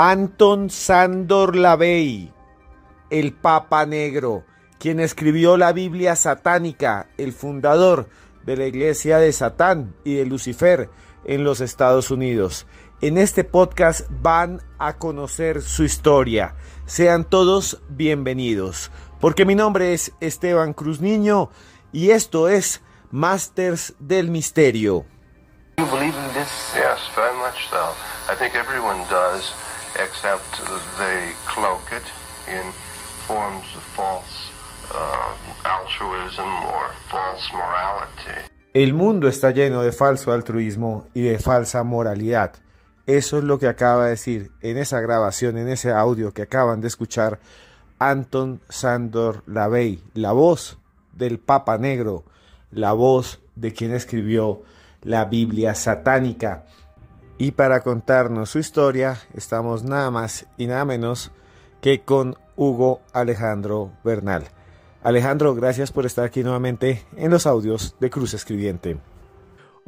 Anton Sandor Lavey, el Papa Negro, quien escribió la Biblia satánica, el fundador de la Iglesia de Satán y de Lucifer en los Estados Unidos. En este podcast van a conocer su historia. Sean todos bienvenidos, porque mi nombre es Esteban Cruz Niño y esto es Masters del Misterio. You believe in this? Yes, very much so. I think everyone does, except they cloak it in forms of false uh, altruism or false morality. El mundo está lleno de falso altruismo y de falsa moralidad. Eso es lo que acaba de decir en esa grabación, en ese audio que acaban de escuchar Anton Sandor Lavey, la voz del Papa Negro, la voz de quien escribió la Biblia satánica. Y para contarnos su historia, estamos nada más y nada menos que con Hugo Alejandro Bernal. Alejandro, gracias por estar aquí nuevamente en los audios de Cruz Escribiente.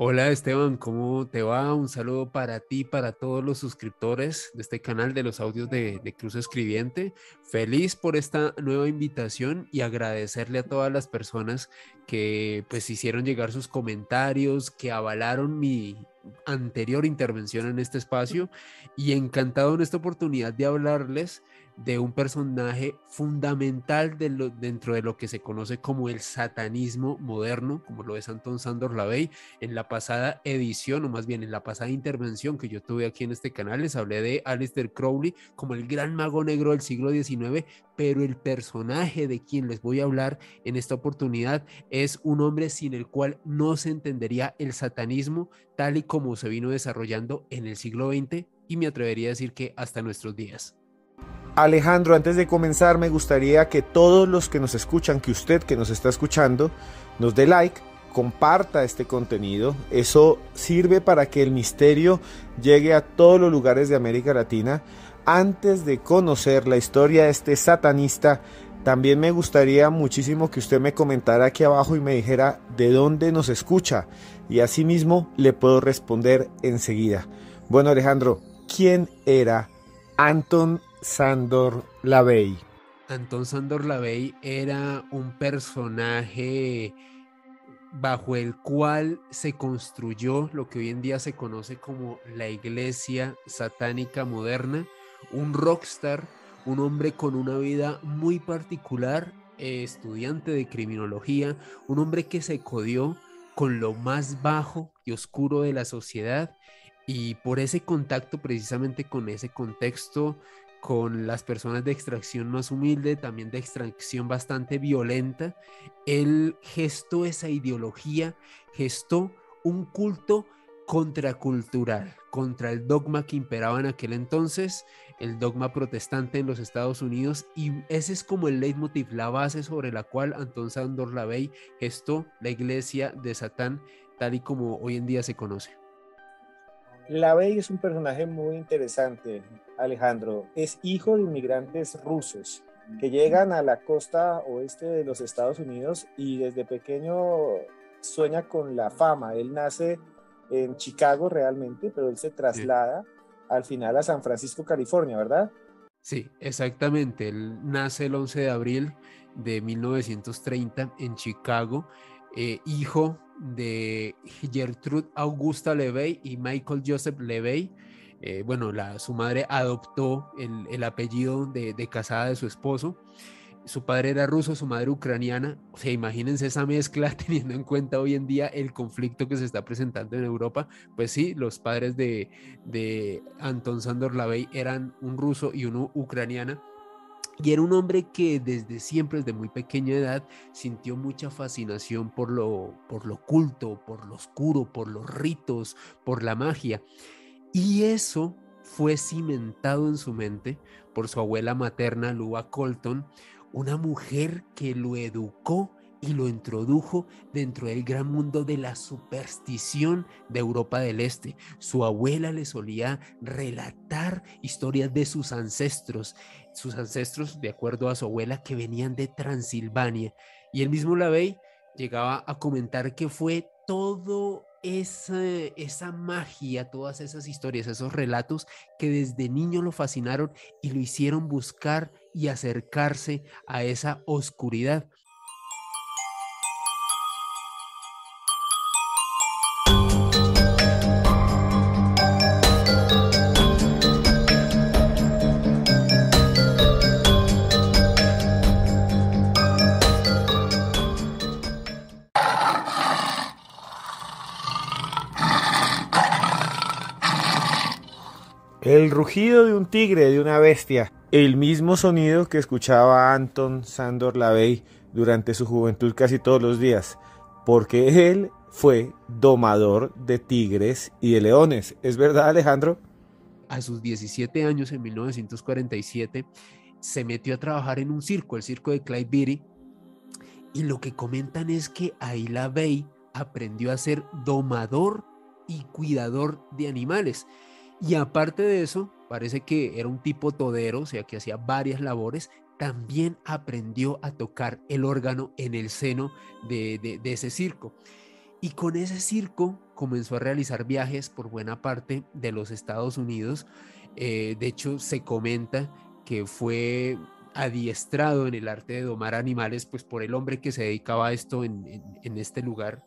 Hola Esteban, ¿cómo te va? Un saludo para ti, para todos los suscriptores de este canal de los audios de, de, Cruz Escribiente. Feliz por esta nueva invitación y agradecerle a todas las personas que pues hicieron llegar sus comentarios, que avalaron mi anterior intervención en este espacio y encantado en esta oportunidad de hablarles de un personaje fundamental dentro de lo que se conoce como el satanismo moderno, como lo es Anton Sandor Lavey. En la pasada edición, o más bien en la pasada intervención que yo tuve aquí en este canal, les hablé de Aleister Crowley como el gran mago negro del siglo XIX, pero el personaje de quien les voy a hablar en esta oportunidad es un hombre sin el cual no se entendería el satanismo tal y como se vino desarrollando en el siglo XX y me atrevería a decir que hasta nuestros días. Alejandro, antes de comenzar me gustaría que todos los que nos escuchan, que usted que nos está escuchando, nos dé like, comparta este contenido. Eso sirve para que el misterio llegue a todos los lugares de América Latina. Antes de conocer la historia de este satanista, también me gustaría muchísimo que usted me comentara aquí abajo y me dijera de dónde nos escucha. Y asimismo le puedo responder enseguida. Bueno Alejandro, ¿quién era Anton Sandor Lavey. Anton Sandor Lavey era un personaje bajo el cual se construyó lo que hoy en día se conoce como la iglesia satánica moderna, un rockstar, un hombre con una vida muy particular, estudiante de criminología, un hombre que se codió con lo más bajo y oscuro de la sociedad y por ese contacto precisamente con ese contexto con las personas de extracción más humilde, también de extracción bastante violenta, él gestó esa ideología, gestó un culto contracultural, contra el dogma que imperaba en aquel entonces, el dogma protestante en los Estados Unidos, y ese es como el leitmotiv, la base sobre la cual Anton Sandor Lavey gestó la iglesia de Satán, tal y como hoy en día se conoce. Lavey es un personaje muy interesante, Alejandro. Es hijo de inmigrantes rusos que llegan a la costa oeste de los Estados Unidos y desde pequeño sueña con la fama. Él nace en Chicago realmente, pero él se traslada al final a San Francisco, California, ¿verdad? Sí, exactamente. Él nace el 11 de abril de 1930 en Chicago, eh, hijo de Gertrude Augusta Levey y Michael Joseph Levey. Eh, bueno, la, su madre adoptó el, apellido de, de, casada de su esposo. Su padre era ruso, su madre ucraniana. O sea, imagínense esa mezcla teniendo en cuenta hoy en día el conflicto que se está presentando en Europa. Pues sí, los padres de, de Anton Sandor Lavey eran un ruso y una ucraniana. Y era un hombre que desde siempre, desde muy pequeña edad, sintió mucha fascinación por lo, por lo oculto, por lo oscuro, por los ritos, por la magia. Y eso fue cimentado en su mente por su abuela materna, Lua Colton, una mujer que lo educó y lo introdujo dentro del gran mundo de la superstición de Europa del Este. Su abuela le solía relatar historias de sus ancestros, sus ancestros, de acuerdo a su abuela, que venían de Transilvania. Y el mismo Lavey llegaba a comentar que fue todo esa, esa magia, todas esas historias, esos relatos que desde niño lo fascinaron y lo hicieron buscar y acercarse a esa oscuridad. Rugido de un tigre, de una bestia, el mismo sonido que escuchaba Anton Sandor Lavey durante su juventud casi todos los días, porque él fue domador de tigres y de leones. ¿Es verdad, Alejandro? A sus 17 años, en 1947, se metió a trabajar en un circo, el circo de Clyde Beatty, y lo que comentan es que ahí Lavey aprendió a ser domador y cuidador de animales. Y aparte de eso, parece que era un tipo todero, o sea, que hacía varias labores, también aprendió a tocar el órgano en el seno de, ese circo. Y con ese circo comenzó a realizar viajes por buena parte de los Estados Unidos. Eh, de hecho, se comenta que fue adiestrado en el arte de domar animales, pues por el hombre que se dedicaba a esto en, en este lugar.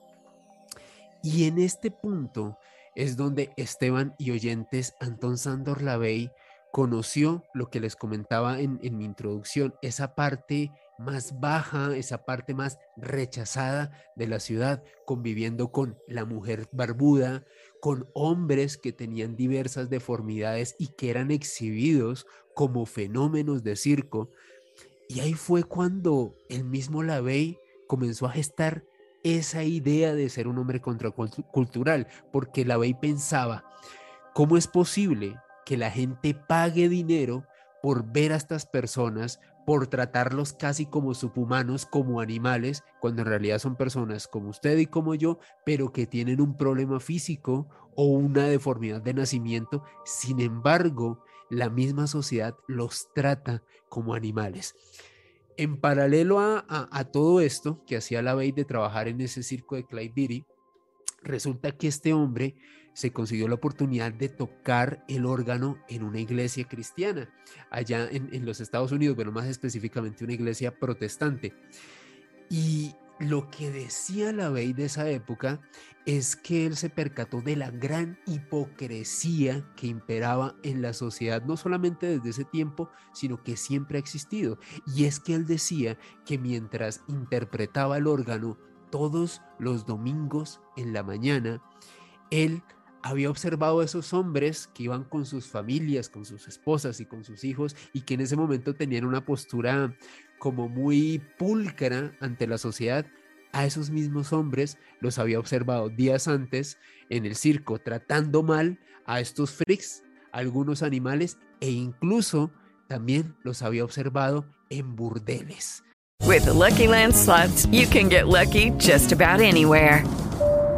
Y en este punto, es donde Esteban y oyentes Antón Sandor Lavey conoció lo que les comentaba en, mi introducción, esa parte más baja, esa parte más rechazada de la ciudad, conviviendo con la mujer barbuda, con hombres que tenían diversas deformidades y que eran exhibidos como fenómenos de circo. Y ahí fue cuando el mismo Lavey comenzó a gestar esa idea de ser un hombre contracultural, porque la Bey pensaba, ¿cómo es posible que la gente pague dinero por ver a estas personas, por tratarlos casi como subhumanos, como animales, cuando en realidad son personas como usted y como yo, pero que tienen un problema físico o una deformidad de nacimiento? Sin embargo, la misma sociedad los trata como animales. En paralelo a, todo esto que hacía la Bey de trabajar en ese circo de Clyde Beatty, resulta que este hombre se consiguió la oportunidad de tocar el órgano en una iglesia cristiana, allá en, en los Estados Unidos, pero más específicamente una iglesia protestante. Y lo que decía la Bey de esa época es que él se percató de la gran hipocresía que imperaba en la sociedad, no solamente desde ese tiempo, sino que siempre ha existido. Y es que él decía que mientras interpretaba el órgano todos los domingos en la mañana, él había observado a esos hombres que iban con sus familias, con sus esposas y con sus hijos y que en ese momento tenían una postura como muy pulcra ante la sociedad, a esos mismos hombres los había observado días antes en el circo tratando mal a estos freaks, algunos animales e incluso también los había observado en burdeles. With Lucky Land slots, you can get lucky just about anywhere.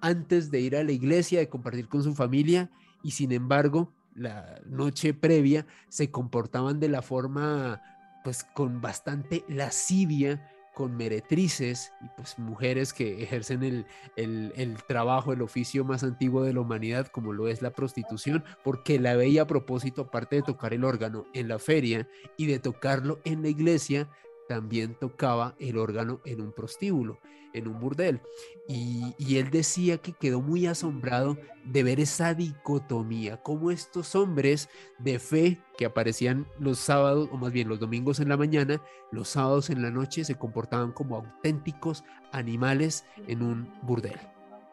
antes de ir a la iglesia, de compartir con su familia, y sin embargo, la noche previa se comportaban de la forma, pues con bastante lascivia con meretrices y pues mujeres que ejercen el, el, el, trabajo, el oficio más antiguo de la humanidad, como lo es la prostitución, porque la veía a propósito, aparte de tocar el órgano en la feria y de tocarlo en la iglesia, también tocaba el órgano en un prostíbulo, en un burdel. Y, él decía que quedó muy asombrado de ver esa dicotomía, cómo estos hombres de fe que aparecían los sábados, o más bien los domingos en la mañana, los sábados en la noche, se comportaban como auténticos animales en un burdel.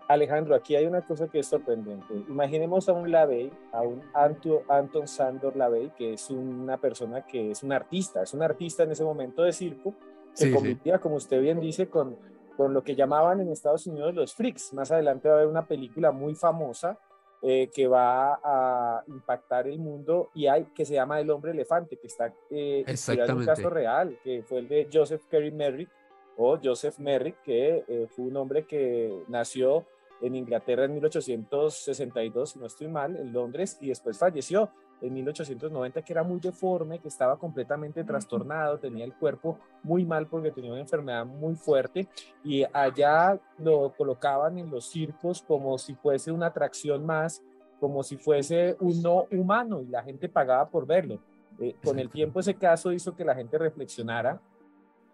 Alejandro, aquí hay una cosa que es sorprendente. Imaginemos a un Lavey, a un Anto, Anton Sandor Lavey, que es una persona que es un artista, es un artista en ese momento de circo, se sí, convertía, sí. como usted bien dice, con, con lo que llamaban en Estados Unidos los freaks. Más adelante va a haber una película muy famosa eh, que va a impactar el mundo y hay que se llama El hombre elefante, que está eh, en un caso real, que fue el de Joseph Carey Merrick o Joseph Merrick, que eh, fue un hombre que nació en Inglaterra en 1862, si no estoy mal, en Londres, y después falleció en 1890, que era muy deforme, que estaba completamente trastornado, tenía el cuerpo muy mal porque tenía una enfermedad muy fuerte, y allá lo colocaban en los circos como si fuese una atracción más, como si fuese un no humano, y la gente pagaba por verlo. Eh, con el tiempo ese caso hizo que la gente reflexionara,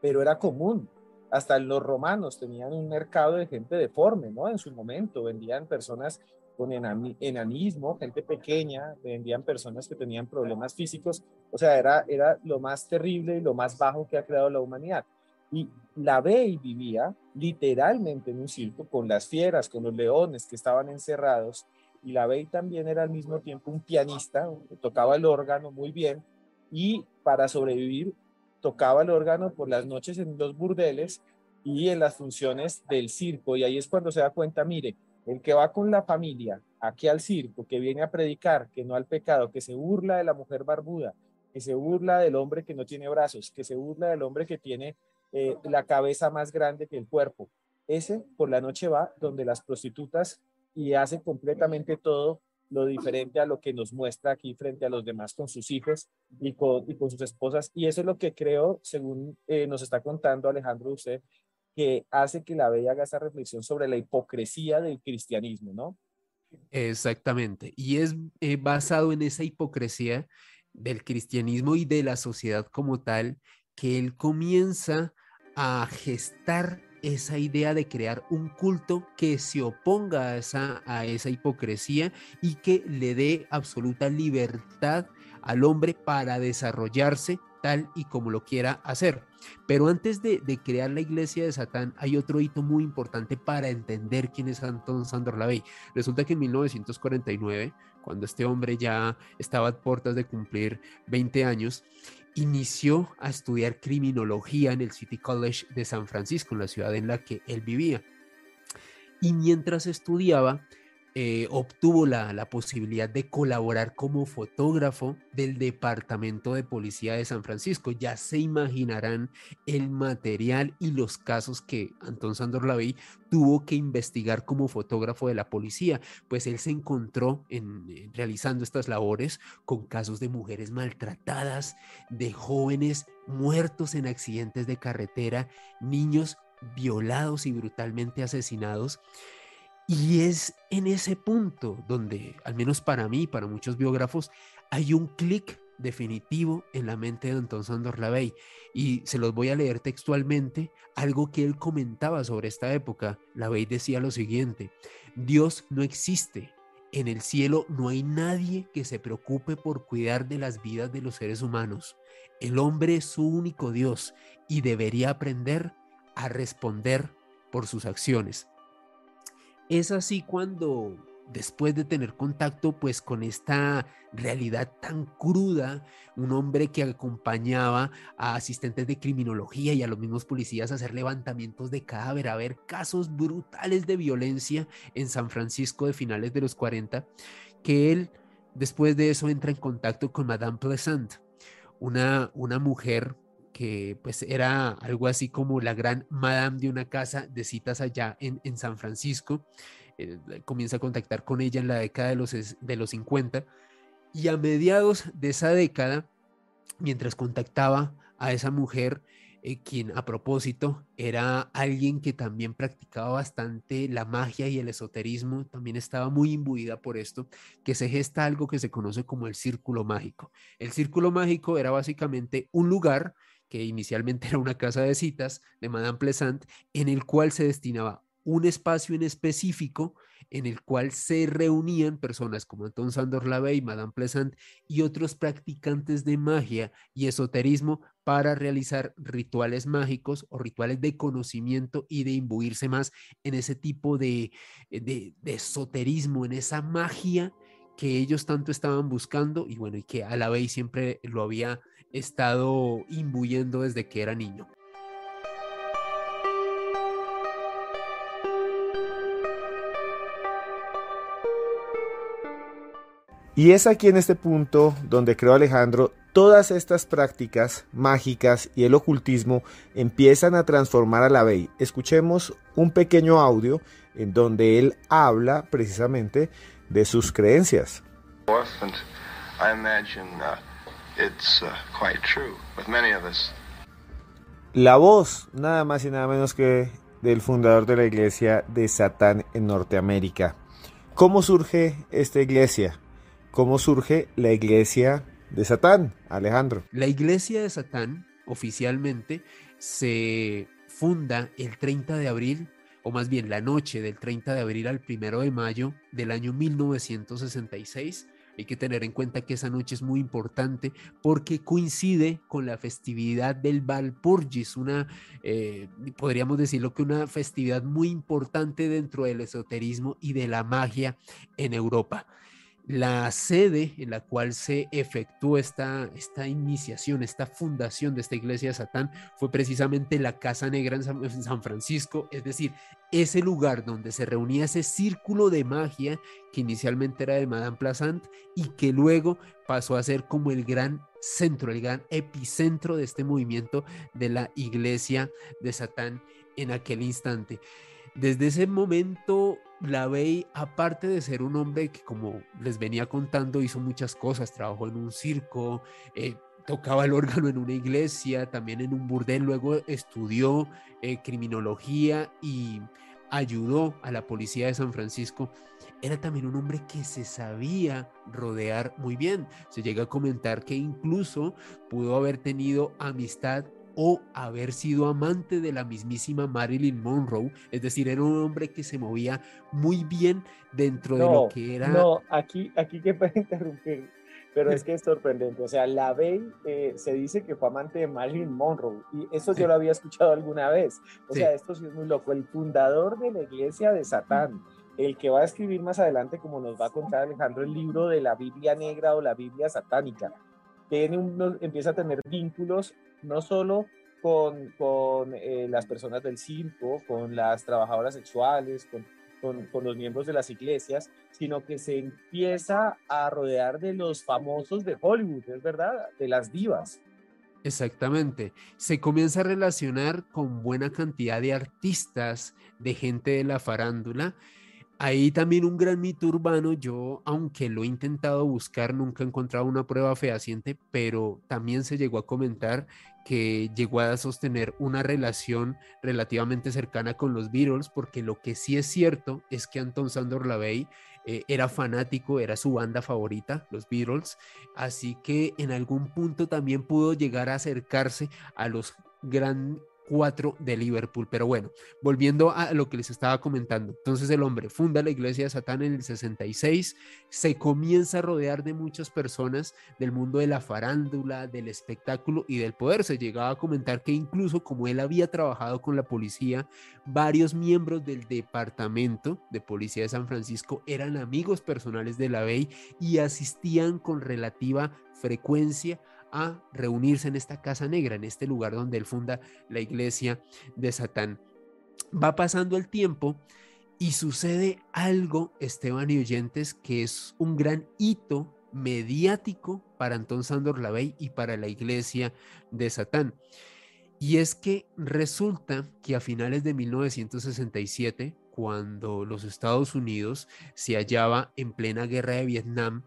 pero era común hasta los romanos tenían un mercado de gente deforme, ¿no? En su momento vendían personas con enanismo, gente pequeña, vendían personas que tenían problemas físicos, o sea, era, era lo más terrible y lo más bajo que ha creado la humanidad. Y la Bey vivía literalmente en un circo con las fieras, con los leones que estaban encerrados, y la Bey también era al mismo tiempo un pianista, tocaba el órgano muy bien, y para sobrevivir tocaba el órgano por las noches en los burdeles y en las funciones del circo. Y ahí es cuando se da cuenta, mire, el que va con la familia aquí al circo, que viene a predicar, que no al pecado, que se burla de la mujer barbuda, que se burla del hombre que no tiene brazos, que se burla del hombre que tiene eh, la cabeza más grande que el cuerpo. Ese por la noche va donde las prostitutas y hace completamente todo lo diferente a lo que nos muestra aquí frente a los demás con sus hijos y con, sus esposas. Y eso es lo que creo, según eh, nos está contando Alejandro usted, que hace que la Bella haga esa reflexión sobre la hipocresía del cristianismo, ¿no? Exactamente. Y es eh, basado en esa hipocresía del cristianismo y de la sociedad como tal que él comienza a gestar esa idea de crear un culto que se oponga a esa, a esa hipocresía y que le dé absoluta libertad al hombre para desarrollarse tal y como lo quiera hacer. Pero antes de, de, crear la iglesia de Satán, hay otro hito muy importante para entender quién es Anton Sandor Lavey. Resulta que en 1949, cuando este hombre ya estaba a puertas de cumplir 20 años, inició a estudiar criminología en el City College de San Francisco, en la ciudad en la que él vivía. Y mientras estudiaba, eh, obtuvo la, la, posibilidad de colaborar como fotógrafo del Departamento de Policía de San Francisco. Ya se imaginarán el material y los casos que Antón Sandor Lavey tuvo que investigar como fotógrafo de la policía, pues él se encontró en, en, realizando estas labores con casos de mujeres maltratadas, de jóvenes muertos en accidentes de carretera, niños violados y brutalmente asesinados. Y es en ese punto donde, al menos para mí, para muchos biógrafos, hay un clic definitivo en la mente de Anton Sandor Lavey. Y se los voy a leer textualmente, algo que él comentaba sobre esta época. Lavey decía lo siguiente, Dios no existe. En el cielo no hay nadie que se preocupe por cuidar de las vidas de los seres humanos. El hombre es su único Dios y debería aprender a responder por sus acciones. Es así cuando después de tener contacto pues con esta realidad tan cruda, un hombre que acompañaba a asistentes de criminología y a los mismos policías a hacer levantamientos de cadáver, a ver casos brutales de violencia en San Francisco de finales de los 40, que él después de eso entra en contacto con Madame Pleasant, una, una mujer que pues era algo así como la gran madame de una casa de citas allá en, en San Francisco. Eh, comienza a contactar con ella en la década de los, de los 50 y a mediados de esa década, mientras contactaba a esa mujer, eh, quien a propósito era alguien que también practicaba bastante la magia y el esoterismo, también estaba muy imbuida por esto, que se gesta algo que se conoce como el círculo mágico. El círculo mágico era básicamente un lugar que inicialmente era una casa de citas de Madame Plessant, en el cual se destinaba un espacio en específico en el cual se reunían personas como Anton Sandor Lavey, Madame Plessant y otros practicantes de magia y esoterismo para realizar rituales mágicos o rituales de conocimiento y de imbuirse más en ese tipo de, de esoterismo, en esa magia que ellos tanto estaban buscando y bueno, y que a la vez siempre lo había estado imbuyendo desde que era niño. Y es aquí en este punto donde creo Alejandro, todas estas prácticas mágicas y el ocultismo empiezan a transformar a la Bey. Escuchemos un pequeño audio en donde él habla precisamente de sus creencias. La voz, nada más y nada menos que del fundador de la iglesia de Satán en Norteamérica. ¿Cómo surge esta iglesia? ¿Cómo surge la iglesia de Satán, Alejandro? La iglesia de Satán oficialmente se funda el 30 de abril, o más bien la noche del 30 de abril al 1 de mayo del año 1966. Hay que tener en cuenta que esa noche es muy importante porque coincide con la festividad del Valpurgis, una, eh, podríamos decirlo que una festividad muy importante dentro del esoterismo y de la magia en Europa. La sede en la cual se efectuó esta, esta iniciación, esta fundación de esta iglesia de Satán fue precisamente la Casa Negra en San, Francisco, es decir, ese lugar donde se reunía ese círculo de magia que inicialmente era de Madame Plazant y que luego pasó a ser como el gran centro, el gran epicentro de este movimiento de la iglesia de Satán en aquel instante. Desde ese momento Lavey, aparte de ser un hombre que, como les venía contando, hizo muchas cosas, trabajó en un circo, eh, tocaba el órgano en una iglesia, también en un burdel, luego estudió eh, criminología y ayudó a la policía de San Francisco. Era también un hombre que se sabía rodear muy bien. Se llega a comentar que incluso pudo haber tenido amistad o haber sido amante de la mismísima Marilyn Monroe, es decir, era un hombre que se movía muy bien dentro de lo que era... No, aquí, aquí que puede interrumpir, pero es que es sorprendente, o sea, la Bey eh, se dice que fue amante de Marilyn Monroe, y eso yo lo había escuchado alguna vez, o sea, esto sí es muy loco, el fundador de la iglesia de Satán, el que va a escribir más adelante, como nos va a contar Alejandro, el libro de la Biblia negra o la Biblia satánica, tiene empieza a tener vínculos no solo con, con eh, las personas del circo, con las trabajadoras sexuales, con, con, con, los miembros de las iglesias, sino que se empieza a rodear de los famosos de Hollywood, es verdad, de las divas. Exactamente. Se comienza a relacionar con buena cantidad de artistas, de gente de la farándula, Ahí también un gran mito urbano, yo aunque lo he intentado buscar, nunca he encontrado una prueba fehaciente, pero también se llegó a comentar que llegó a sostener una relación relativamente cercana con los Beatles, porque lo que sí es cierto es que Anton Sandor Lavey eh, era fanático, era su banda favorita, los Beatles, así que en algún punto también pudo llegar a acercarse a los gran 4 de Liverpool. Pero bueno, volviendo a lo que les estaba comentando. Entonces el hombre funda la iglesia de Satán en el 66, se comienza a rodear de muchas personas del mundo de la farándula, del espectáculo y del poder. Se llegaba a comentar que incluso como él había trabajado con la policía, varios miembros del departamento de policía de San Francisco eran amigos personales de la Bey y asistían con relativa frecuencia a reunirse en esta casa negra, en este lugar donde él funda la iglesia de Satán. Va pasando el tiempo y sucede algo, Esteban y oyentes, que es un gran hito mediático para Antón Sandor Lavey y para la iglesia de Satán. Y es que resulta que a finales de 1967, cuando los Estados Unidos se hallaba en plena guerra de Vietnam,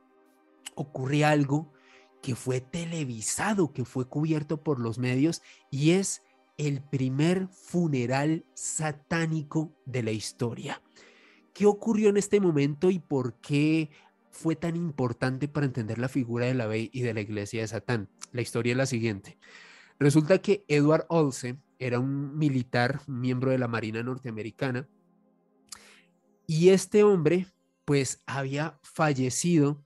ocurre algo que fue televisado, que fue cubierto por los medios y es el primer funeral satánico de la historia. ¿Qué ocurrió en este momento y por qué fue tan importante para entender la figura de la Bey y de la iglesia de Satán? La historia es la siguiente. Resulta que Edward Olse era un militar, miembro de la Marina norteamericana, y este hombre pues había fallecido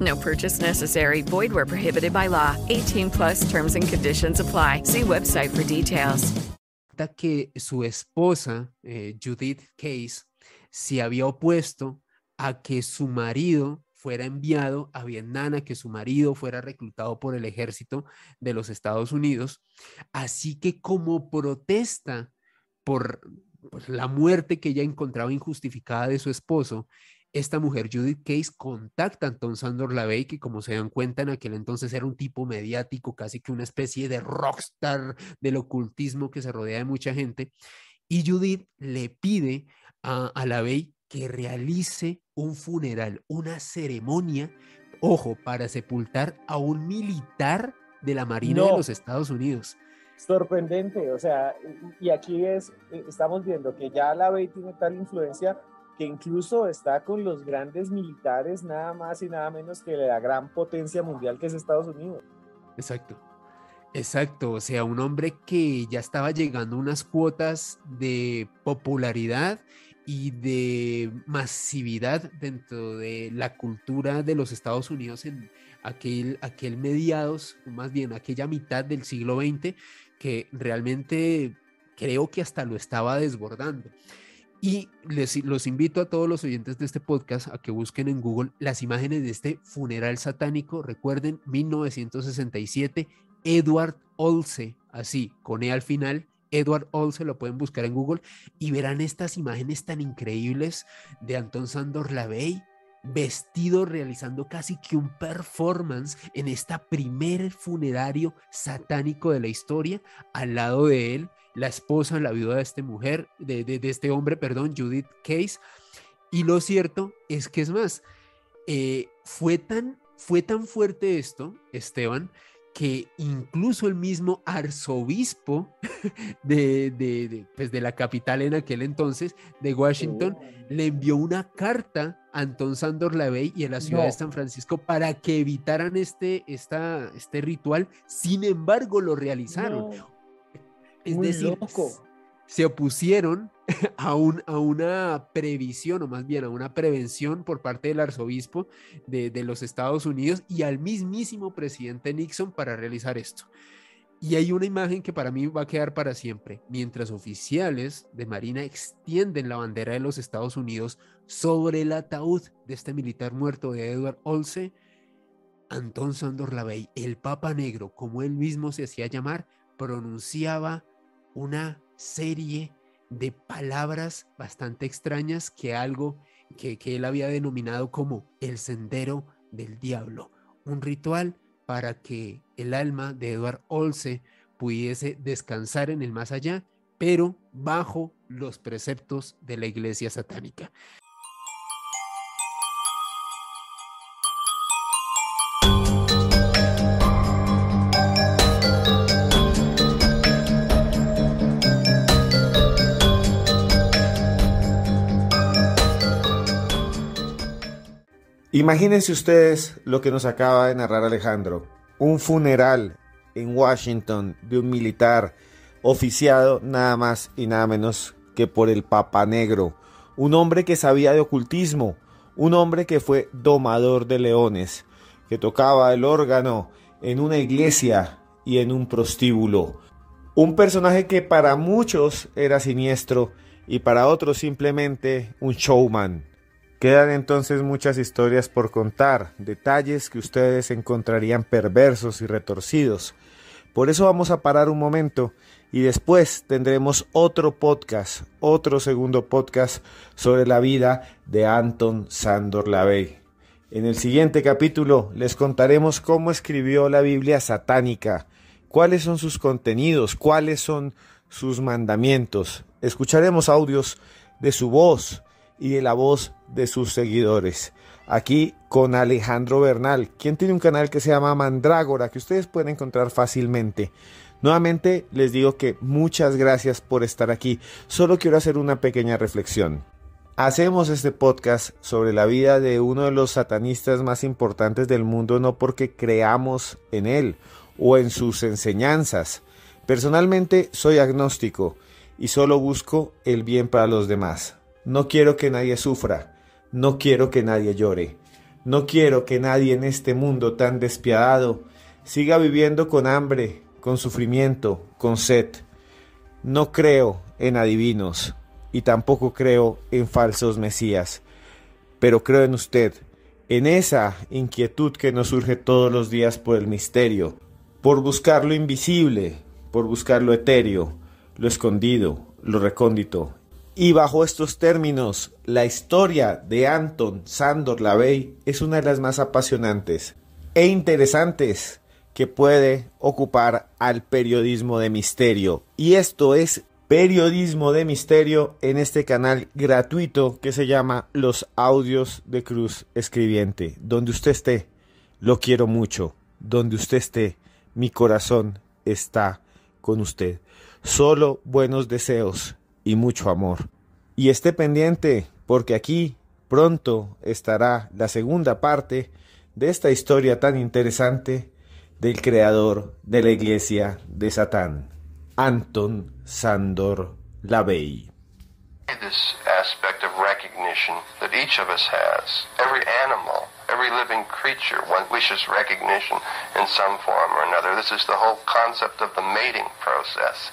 No purchase necessary. Void where prohibited by law. 18 plus terms and conditions apply. See website for details. que su esposa, eh, Judith Case, se había opuesto a que su marido fuera enviado a Vietnam, a que su marido fuera reclutado por el ejército de los Estados Unidos. Así que como protesta por, por la muerte que ella encontraba injustificada de su esposo, esta mujer, Judith Case, contacta a Anton Sandor Lavey, que como se dan cuenta en aquel entonces era un tipo mediático, casi que una especie de rockstar del ocultismo que se rodea de mucha gente. Y Judith le pide a, a Lavey que realice un funeral, una ceremonia, ojo, para sepultar a un militar de la Marina de los Estados Unidos. Sorprendente, o sea, y aquí es, eh, estamos viendo que ya la tiene tal influencia que incluso está con los grandes militares, nada más y nada menos que la gran potencia mundial que es Estados Unidos. Exacto. Exacto, o sea, un hombre que ya estaba llegando a unas cuotas de popularidad y de masividad dentro de la cultura de los Estados Unidos en aquel, aquel mediados, más bien aquella mitad del siglo XX, que realmente creo que hasta lo estaba desbordando. Y les los invito a todos los oyentes de este podcast a que busquen en Google las imágenes de este funeral satánico. Recuerden, 1967, Edward Olse, así, con E al final. Edward Olse lo pueden buscar en Google y verán estas imágenes tan increíbles de Anton Sandor Lavey vestido realizando casi que un performance en esta primer funerario satánico de la historia al lado de él la esposa, la viuda de esta mujer, de, de, este hombre, perdón, Judith Case. Y lo cierto es que es más, eh, fue, tan, fue tan fuerte esto, Esteban, que incluso el mismo arzobispo de, de, pues de, la capital en aquel entonces, de Washington, le envió una carta a Anton Sandor Lavey y a la ciudad de San Francisco para que evitaran este, esta, este ritual. Sin embargo, lo realizaron. Es decir, se opusieron a, un, a, una previsión, o más bien a una prevención por parte del arzobispo de, de, los Estados Unidos y al mismísimo presidente Nixon para realizar esto. Y hay una imagen que para mí va a quedar para siempre. Mientras oficiales de Marina extienden la bandera de los Estados Unidos sobre el ataúd de este militar muerto de Edward Olse, Antón Sandor Lavey, el Papa Negro, como él mismo se hacía llamar, pronunciaba una serie de palabras bastante extrañas que algo que, él había denominado como el sendero del diablo, un ritual para que el alma de Edward Olse pudiese descansar en el más allá, pero bajo los preceptos de la iglesia satánica. Imagínense ustedes lo que nos acaba de narrar Alejandro. Un funeral en Washington de un militar oficiado nada más y nada menos que por el Papa Negro. Un hombre que sabía de ocultismo. Un hombre que fue domador de leones. Que tocaba el órgano en una iglesia y en un prostíbulo. Un personaje que para muchos era siniestro y para otros simplemente un showman Quedan entonces muchas historias por contar, detalles que ustedes encontrarían perversos y retorcidos. Por eso vamos a parar un momento y después tendremos otro podcast, otro segundo podcast sobre la vida de Anton Sandor Lavey. En el siguiente capítulo les contaremos cómo escribió la Biblia satánica, cuáles son sus contenidos, cuáles son sus mandamientos. Escucharemos audios de su voz, y de la voz de sus seguidores. Aquí con Alejandro Bernal, quien tiene un canal que se llama Mandrágora, que ustedes pueden encontrar fácilmente. Nuevamente les digo que muchas gracias por estar aquí. Solo quiero hacer una pequeña reflexión. Hacemos este podcast sobre la vida de uno de los satanistas más importantes del mundo no porque creamos en él o en sus enseñanzas. Personalmente soy agnóstico y solo busco el bien para los demás. No quiero que nadie sufra, no quiero que nadie llore, no quiero que nadie en este mundo tan despiadado siga viviendo con hambre, con sufrimiento, con sed. No creo en adivinos y tampoco creo en falsos mesías, pero creo en usted, en esa inquietud que nos surge todos los días por el misterio, por buscar lo invisible, por buscar lo etéreo, lo escondido, lo recóndito y bajo estos términos, la historia de Anton Sandor Lavey es una de las más apasionantes e interesantes que puede ocupar al periodismo de misterio. Y esto es periodismo de misterio en este canal gratuito que se llama Los Audios de Cruz Escribiente. Donde usted esté, lo quiero mucho. Donde usted esté, mi corazón está con usted. Solo buenos deseos y mucho amor. Y esté pendiente porque aquí pronto estará la segunda parte de esta historia tan interesante del creador de la iglesia de Satán, Anton Sandor Lavey. This aspect of recognition that each of us has, every animal, every living creature wishes recognition in some form or another. This is the whole concept of the mating process.